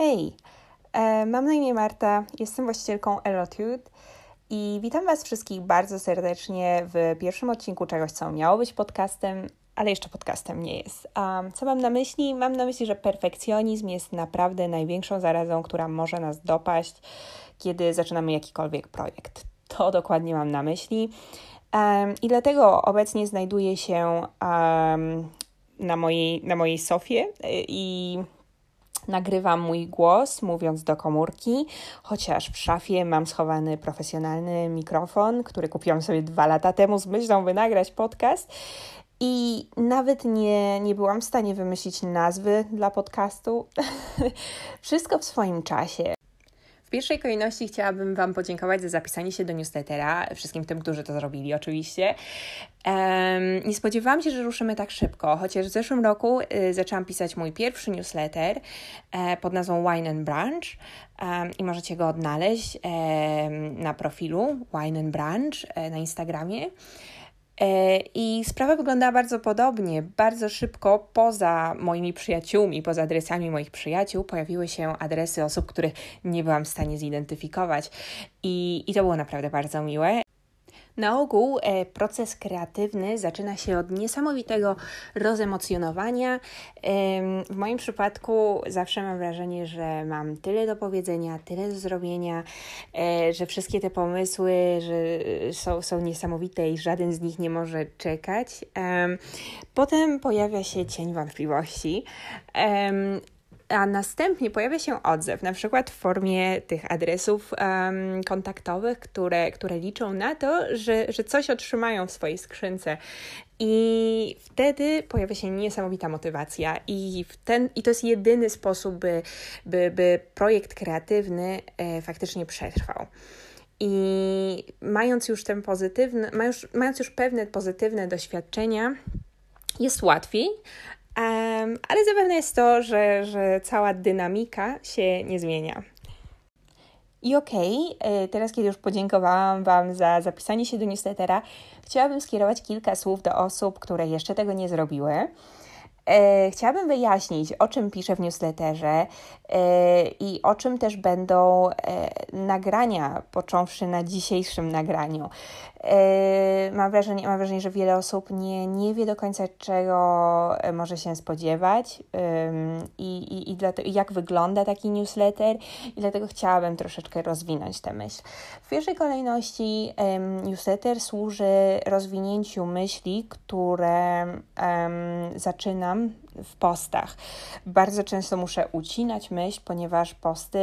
Hej, e, mam na imię Marta, jestem właścicielką Elotude i witam Was wszystkich bardzo serdecznie w pierwszym odcinku czegoś, co miało być podcastem, ale jeszcze podcastem nie jest. Um, co mam na myśli? Mam na myśli, że perfekcjonizm jest naprawdę największą zarazą, która może nas dopaść, kiedy zaczynamy jakikolwiek projekt. To dokładnie mam na myśli. Um, I dlatego obecnie znajduję się um, na, mojej, na mojej sofie i nagrywam mój głos mówiąc do komórki, chociaż w szafie mam schowany profesjonalny mikrofon, który kupiłam sobie dwa lata temu z myślą, by nagrać podcast. I nawet nie, nie byłam w stanie wymyślić nazwy dla podcastu. Wszystko w swoim czasie. W pierwszej kolejności chciałabym Wam podziękować za zapisanie się do newslettera, wszystkim tym, którzy to zrobili oczywiście. Um, nie spodziewałam się, że ruszymy tak szybko, chociaż w zeszłym roku y, zaczęłam pisać mój pierwszy newsletter y, pod nazwą Wine and Branch um, i możecie go odnaleźć na profilu Wine and Branch e, na Instagramie. E, I sprawa wyglądała bardzo podobnie. Bardzo szybko poza moimi przyjaciółmi, poza adresami moich przyjaciół, pojawiły się adresy osób, których nie byłam w stanie zidentyfikować. I, i to było naprawdę bardzo miłe. Na ogół e, proces kreatywny zaczyna się od niesamowitego rozemocjonowania. E, w moim przypadku zawsze mam wrażenie, że mam tyle do powiedzenia, tyle do zrobienia, e, że wszystkie te pomysły że są, są niesamowite i żaden z nich nie może czekać. Potem pojawia się cień wątpliwości a następnie pojawia się odzew, na przykład w formie tych adresów um, kontaktowych, które, które liczą na to, że, że coś otrzymają w swojej skrzynce. I wtedy pojawia się niesamowita motywacja, i, ten, i to jest jedyny sposób, by, by, by projekt kreatywny e, faktycznie przetrwał. I mając już ten pozytywny, mając już pewne pozytywne doświadczenia, jest łatwiej, Um, ale zapewne jest to, że, że cała dynamika się nie zmienia. I okej, okay, teraz kiedy już podziękowałam Wam za zapisanie się do newslettera, chciałabym skierować kilka słów do osób, które jeszcze tego nie zrobiły. E, chciałabym wyjaśnić, o czym piszę w newsletterze e, i o czym też będą e, nagrania, począwszy na dzisiejszym nagraniu. Mam wrażenie, mam wrażenie, że wiele osób nie, nie wie do końca, czego może się spodziewać i, i, i, dlatego, jak wygląda taki newsletter, i dlatego chciałabym troszeczkę rozwinąć tę myśl. W pierwszej kolejności newsletter służy rozwinięciu myśli, które zaczynam w postach. Bardzo często muszę ucinać myśl, ponieważ posty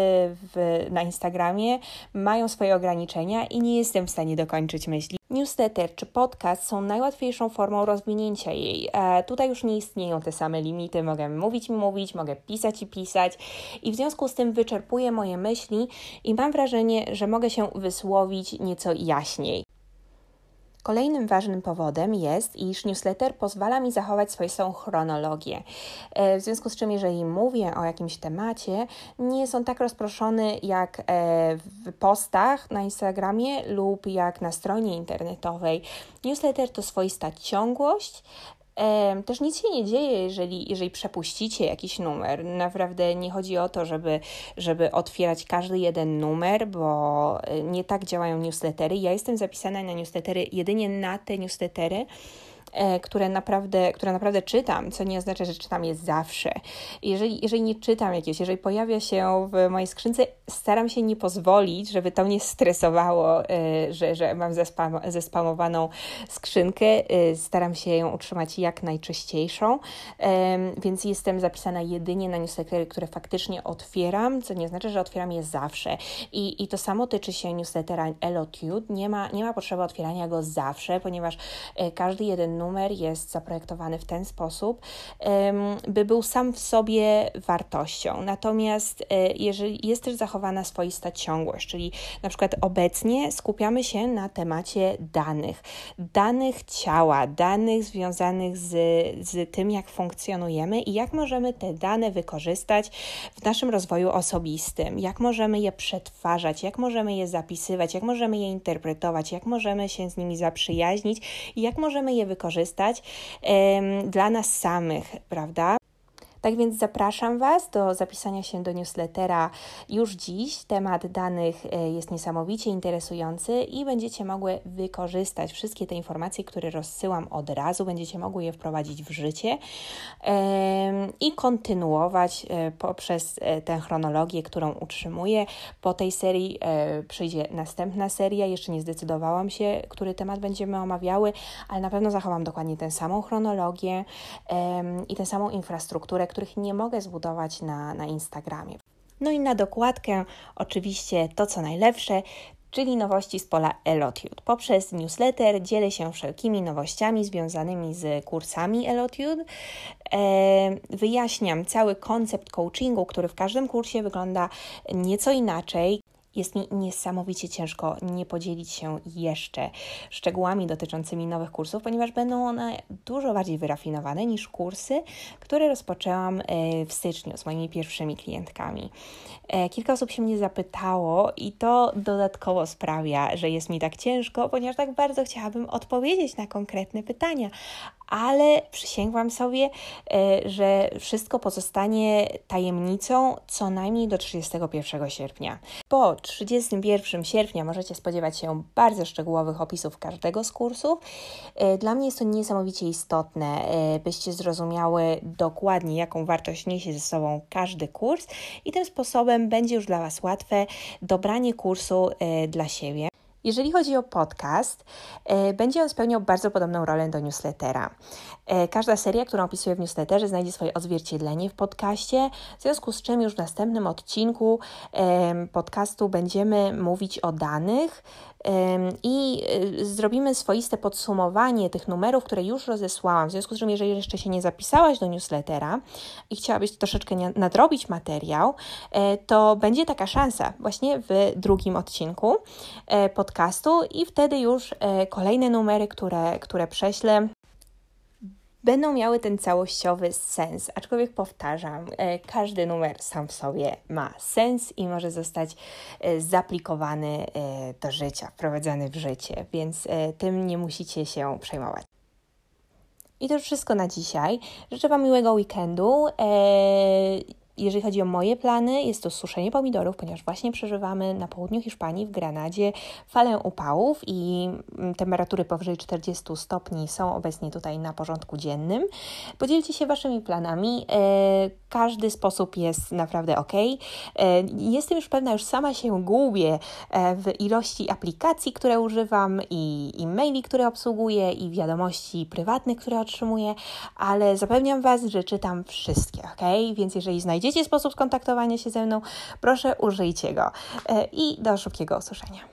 w, na Instagramie mają swoje ograniczenia i nie jestem w stanie dokończyć myśli. Newsletter czy podcast są najłatwiejszą formą rozwinięcia jej. E, tutaj już nie istnieją te same limity, mogę mówić i mówić, mogę pisać i pisać i w związku z tym wyczerpuję moje myśli i mam wrażenie, że mogę się wysłowić nieco jaśniej. Kolejnym ważnym powodem jest, iż newsletter pozwala mi zachować swoistą chronologię. E, w związku z czym, jeżeli mówię o jakimś temacie, nie on tak rozproszony jak e, w postach na Instagramie lub jak na stronie internetowej. Newsletter to swoista ciągłość, też nic się nie dzieje, jeżeli, jeżeli przepuścicie jakiś numer. Naprawdę nie chodzi o to, żeby, żeby otwierać każdy jeden numer, bo e, nie tak działają newslettery. Ja jestem zapisana na newslettery jedynie na te newslettery, które naprawdę, które naprawdę czytam, co nie oznacza, że czytam je zawsze. Jeżeli, jeżeli nie czytam jakieś, jeżeli pojawia się w mojej skrzynce, staram się nie pozwolić, żeby to mnie stresowało, e, że, że mam zespam, zespamowaną skrzynkę. E, staram się ją utrzymać jak najczyściejszą, więc jestem zapisana jedynie na newslettery, które faktycznie otwieram, co nie oznacza, że otwieram je zawsze. I, i to samo tyczy się newslettera Elotude. Nie ma, nie ma potrzeby otwierania go zawsze, ponieważ każdy jeden numer jest zaprojektowany w ten sposób, by był sam w sobie wartością. Natomiast e, jeżeli jest też zachowana swoista ciągłość, czyli na przykład obecnie skupiamy się na temacie danych, danych ciała, danych związanych z, z tym, jak funkcjonujemy i jak możemy te dane wykorzystać w naszym rozwoju osobistym, jak możemy je przetwarzać, jak możemy je zapisywać, jak możemy je interpretować, jak możemy się z nimi zaprzyjaźnić i jak możemy je wykorzystać dla nas samych, prawda? Tak więc zapraszam Was do zapisania się do newslettera już dziś. Temat danych e, jest niesamowicie interesujący i będziecie mogły wykorzystać wszystkie te informacje, które rozsyłam od razu, będziecie mogły je wprowadzić w życie i kontynuować e, poprzez e, tę chronologię, którą utrzymuję. Po tej serii przyjdzie następna seria, jeszcze nie zdecydowałam się, który temat będziemy omawiały, ale na pewno zachowam dokładnie tę samą chronologię i tę samą infrastrukturę, których nie mogę zbudować na, na Instagramie. No i na dokładkę oczywiście to, co najlepsze, czyli nowości z pola Elotude. Poprzez newsletter dzielę się wszelkimi nowościami związanymi z kursami Elotude. wyjaśniam cały koncept coachingu, który w każdym kursie wygląda nieco inaczej. Jest mi niesamowicie ciężko nie podzielić się jeszcze szczegółami dotyczącymi nowych kursów, ponieważ będą one dużo bardziej wyrafinowane niż kursy, które rozpoczęłam e, w styczniu z moimi pierwszymi klientkami. E, kilka osób się mnie zapytało i to dodatkowo sprawia, że jest mi tak ciężko, ponieważ tak bardzo chciałabym odpowiedzieć na konkretne pytania, ale przysięgłam sobie, e, że wszystko pozostanie tajemnicą co najmniej do 31 sierpnia. Po 31 sierpnia możecie spodziewać się bardzo szczegółowych opisów każdego z kursów. E, dla mnie jest to niesamowicie istotne, e, byście zrozumiały dokładnie, jaką wartość niesie ze sobą każdy kurs i tym sposobem będzie już dla Was łatwe dobranie kursu dla siebie. Jeżeli chodzi o podcast, e, będzie on spełniał bardzo podobną rolę do newslettera. E, każda seria, którą opisuję w newsletterze, znajdzie swoje odzwierciedlenie w podcaście, w związku z czym już w następnym odcinku podcastu będziemy mówić o danych, i y, zrobimy swoiste podsumowanie tych numerów, które już rozesłałam. W związku z czym, jeżeli jeszcze się nie zapisałaś do newslettera i chciałabyś troszeczkę nadrobić materiał, e, to będzie taka szansa właśnie w drugim odcinku e, podcastu i wtedy już e, kolejne numery, które, które prześlę, będą miały ten całościowy sens. Aczkolwiek powtarzam, e, każdy numer sam w sobie ma sens i może zostać e, zaplikowany e, do życia, wprowadzany w życie, więc tym nie musicie się przejmować. I to już wszystko na dzisiaj. Życzę Wam miłego weekendu. Jeżeli chodzi o moje plany, jest to suszenie pomidorów, ponieważ właśnie przeżywamy na południu Hiszpanii, w Granadzie, falę upałów i mm, temperatury powyżej 40 stopni są obecnie tutaj na porządku dziennym. Podzielcie się Waszymi planami. E, każdy sposób jest naprawdę ok. E, jestem już pewna, już sama się gubię e, w ilości aplikacji, które używam i, i maili, które obsługuję i wiadomości prywatnych, które otrzymuję, ale zapewniam Was, że czytam wszystkie, ok? Więc jeżeli znajdziecie znajdziecie sposób skontaktowania się ze mną, proszę użyjcie go. E, I do szybkiego usłyszenia.